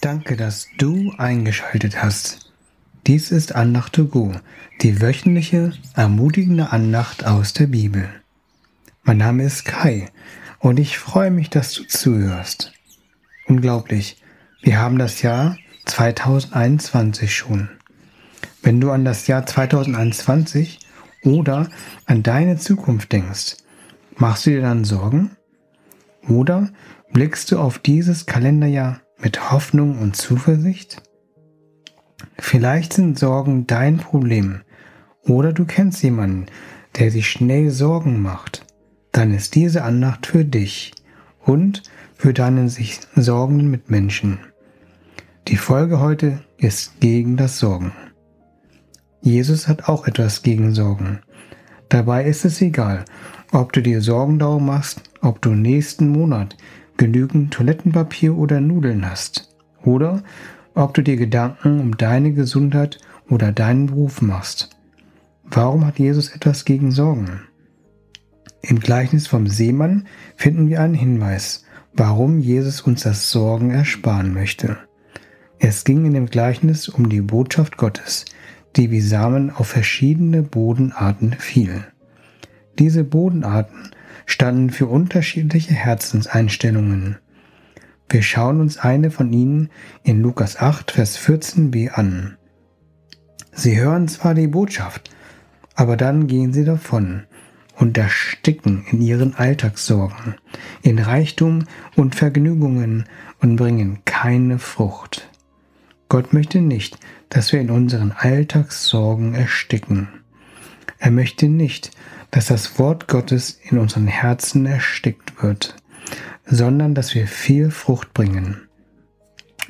Danke, dass du eingeschaltet hast. Dies ist Andacht to go, die wöchentliche, ermutigende Andacht aus der Bibel. Mein Name ist Kai und ich freue mich, dass du zuhörst. Unglaublich, wir haben das Jahr 2021 schon. Wenn du an das Jahr 2021 oder an deine Zukunft denkst, machst du dir dann Sorgen? Oder blickst du auf dieses Kalenderjahr mit Hoffnung und Zuversicht? Vielleicht sind Sorgen dein Problem oder du kennst jemanden, der sich schnell Sorgen macht. Dann ist diese Andacht für dich und für deinen sich sorgenden Mitmenschen. Die Folge heute ist gegen das Sorgen. Jesus hat auch etwas gegen Sorgen. Dabei ist es egal, ob du dir Sorgen darum machst, ob du nächsten Monat genügend Toilettenpapier oder Nudeln hast. Oder ob du dir Gedanken um deine Gesundheit oder deinen Beruf machst. Warum hat Jesus etwas gegen Sorgen? Im Gleichnis vom Seemann finden wir einen Hinweis, warum Jesus uns das Sorgen ersparen möchte. Es ging in dem Gleichnis um die Botschaft Gottes, die wie Samen auf verschiedene Bodenarten fiel. Diese Bodenarten standen für unterschiedliche Herzenseinstellungen. Wir schauen uns eine von ihnen in Lukas 8, Vers 14b an. Sie hören zwar die Botschaft, aber dann gehen sie davon und ersticken in ihren Alltagssorgen, in Reichtum und Vergnügungen und bringen keine Frucht. Gott möchte nicht, dass wir in unseren Alltagssorgen ersticken. Er möchte nicht, dass das Wort Gottes in unseren Herzen erstickt wird, sondern dass wir viel Frucht bringen.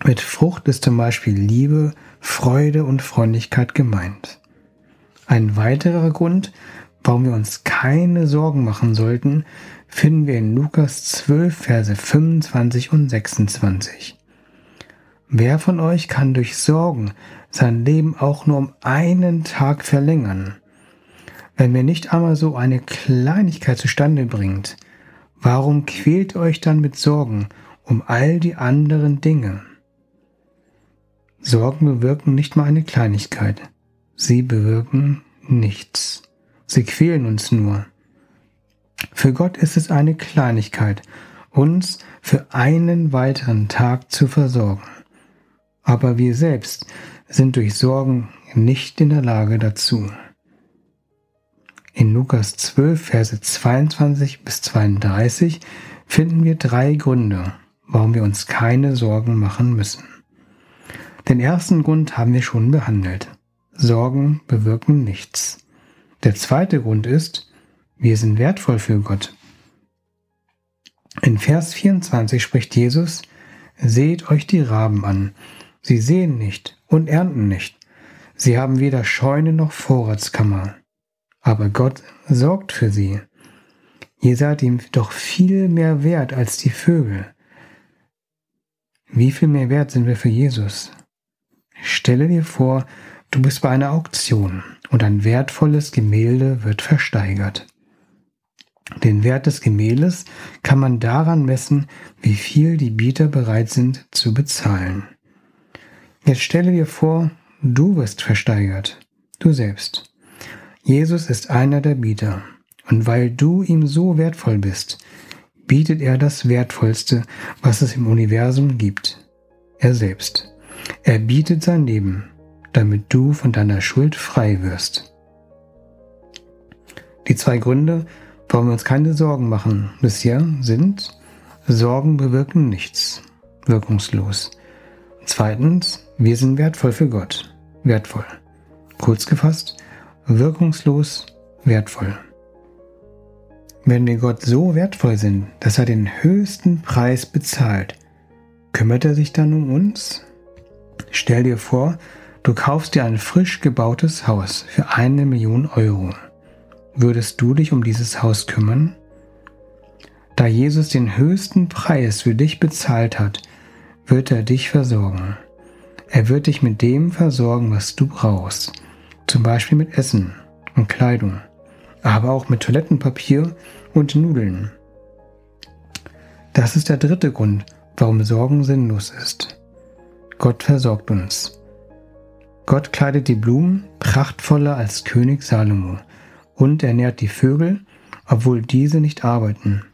Mit Frucht ist zum Beispiel Liebe, Freude und Freundlichkeit gemeint. Ein weiterer Grund, warum wir uns keine Sorgen machen sollten, finden wir in Lukas 12, Verse 25 und 26. Wer von euch kann durch Sorgen sein Leben auch nur um einen Tag verlängern? Wenn mir nicht einmal so eine Kleinigkeit zustande bringt, warum quält euch dann mit Sorgen um all die anderen Dinge? Sorgen bewirken nicht mal eine Kleinigkeit. Sie bewirken nichts. Sie quälen uns nur. Für Gott ist es eine Kleinigkeit, uns für einen weiteren Tag zu versorgen. Aber wir selbst sind durch Sorgen nicht in der Lage dazu. In Lukas 12, Verse 22 bis 32 finden wir drei Gründe, warum wir uns keine Sorgen machen müssen. Den ersten Grund haben wir schon behandelt. Sorgen bewirken nichts. Der zweite Grund ist, wir sind wertvoll für Gott. In Vers 24 spricht Jesus, Seht euch die Raben an. Sie sehen nicht und ernten nicht. Sie haben weder Scheune noch Vorratskammer aber Gott sorgt für sie. Ihr seid ihm doch viel mehr wert als die Vögel. Wie viel mehr wert sind wir für Jesus? Stelle dir vor, du bist bei einer Auktion und ein wertvolles Gemälde wird versteigert. Den Wert des Gemäldes kann man daran messen, wie viel die Bieter bereit sind zu bezahlen. Jetzt stelle dir vor, du wirst versteigert, du selbst. Jesus ist einer der Bieter. Und weil du ihm so wertvoll bist, bietet er das Wertvollste, was es im Universum gibt. Er selbst. Er bietet sein Leben, damit du von deiner Schuld frei wirst. Die zwei Gründe, warum wir uns keine Sorgen machen bisher, sind, Sorgen bewirken nichts, wirkungslos. Zweitens, wir sind wertvoll für Gott, wertvoll. Kurz gefasst, wirkungslos, wertvoll. Wenn wir Gott so wertvoll sind, dass er den höchsten Preis bezahlt, kümmert er sich dann um uns? Stell dir vor, du kaufst dir ein frisch gebautes Haus für eine Million Euro. Würdest du dich um dieses Haus kümmern? Da Jesus den höchsten Preis für dich bezahlt hat, wird er dich versorgen. Er wird dich mit dem versorgen, was du brauchst zum Beispiel mit Essen und Kleidung, aber auch mit Toilettenpapier und Nudeln. Das ist der dritte Grund, warum Sorgen sinnlos ist. Gott versorgt uns. Gott kleidet die Blumen prachtvoller als König Salomo und ernährt die Vögel, obwohl diese nicht arbeiten.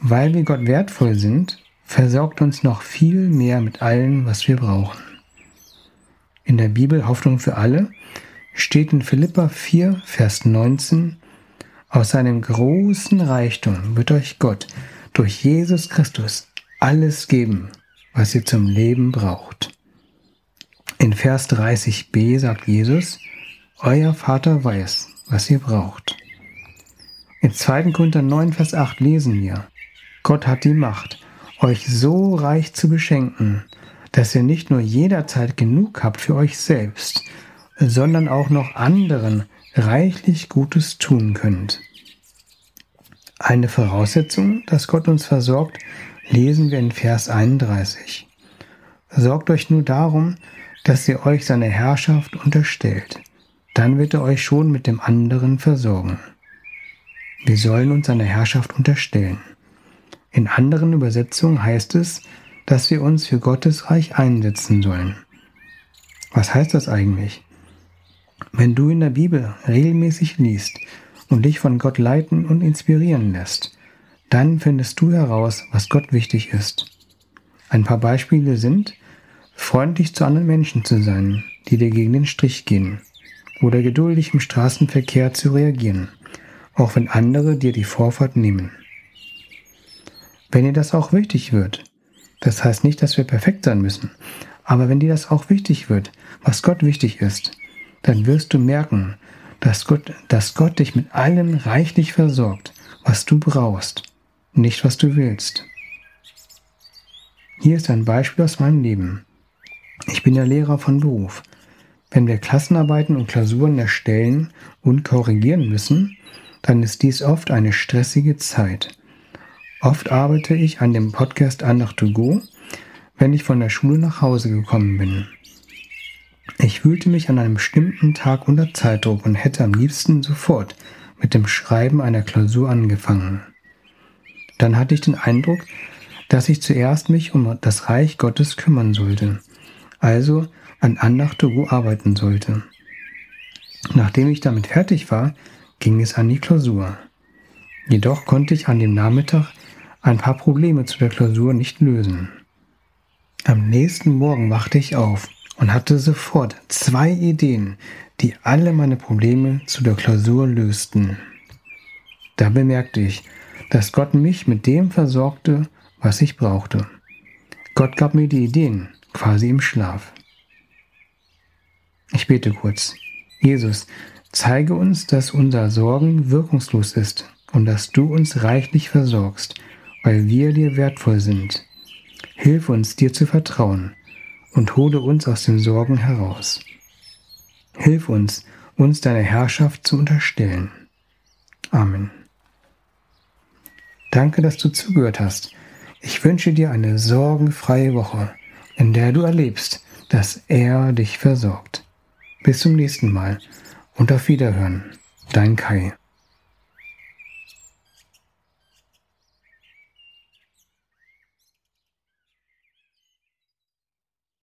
Weil wir Gott wertvoll sind, versorgt uns noch viel mehr mit allem, was wir brauchen. In der Bibel Hoffnung für alle steht in Philippa 4, Vers 19, aus seinem großen Reichtum wird euch Gott durch Jesus Christus alles geben, was ihr zum Leben braucht. In Vers 30b sagt Jesus, Euer Vater weiß, was ihr braucht. In 2. Korinther 9, Vers 8 lesen wir, Gott hat die Macht, euch so reich zu beschenken, dass ihr nicht nur jederzeit genug habt für euch selbst, sondern auch noch anderen reichlich Gutes tun könnt. Eine Voraussetzung, dass Gott uns versorgt, lesen wir in Vers 31. Sorgt euch nur darum, dass ihr euch seine Herrschaft unterstellt. Dann wird er euch schon mit dem anderen versorgen. Wir sollen uns seiner Herrschaft unterstellen. In anderen Übersetzungen heißt es, dass wir uns für Gottes Reich einsetzen sollen. Was heißt das eigentlich? Wenn du in der Bibel regelmäßig liest und dich von Gott leiten und inspirieren lässt, dann findest du heraus, was Gott wichtig ist. Ein paar Beispiele sind, freundlich zu anderen Menschen zu sein, die dir gegen den Strich gehen, oder geduldig im Straßenverkehr zu reagieren, auch wenn andere dir die Vorfahrt nehmen. Wenn dir das auch wichtig wird, das heißt nicht, dass wir perfekt sein müssen, aber wenn dir das auch wichtig wird, was Gott wichtig ist, dann wirst du merken, dass Gott, dass Gott dich mit allem reichlich versorgt, was du brauchst, nicht was du willst. Hier ist ein Beispiel aus meinem Leben. Ich bin ja Lehrer von Beruf. Wenn wir Klassenarbeiten und Klausuren erstellen und korrigieren müssen, dann ist dies oft eine stressige Zeit. Oft arbeite ich an dem Podcast Andacht to Go, wenn ich von der Schule nach Hause gekommen bin. Ich fühlte mich an einem bestimmten Tag unter Zeitdruck und hätte am liebsten sofort mit dem Schreiben einer Klausur angefangen. Dann hatte ich den Eindruck, dass ich zuerst mich um das Reich Gottes kümmern sollte, also an Andacht arbeiten sollte. Nachdem ich damit fertig war, ging es an die Klausur. Jedoch konnte ich an dem Nachmittag ein paar Probleme zu der Klausur nicht lösen. Am nächsten Morgen wachte ich auf und hatte sofort zwei Ideen, die alle meine Probleme zu der Klausur lösten. Da bemerkte ich, dass Gott mich mit dem versorgte, was ich brauchte. Gott gab mir die Ideen, quasi im Schlaf. Ich bete kurz. Jesus, zeige uns, dass unser Sorgen wirkungslos ist und dass du uns reichlich versorgst, weil wir dir wertvoll sind. Hilf uns, dir zu vertrauen und hole uns aus den Sorgen heraus. Hilf uns, uns deine Herrschaft zu unterstellen. Amen. Danke, dass du zugehört hast. Ich wünsche dir eine sorgenfreie Woche, in der du erlebst, dass er dich versorgt. Bis zum nächsten Mal und auf Wiederhören. Dein Kai.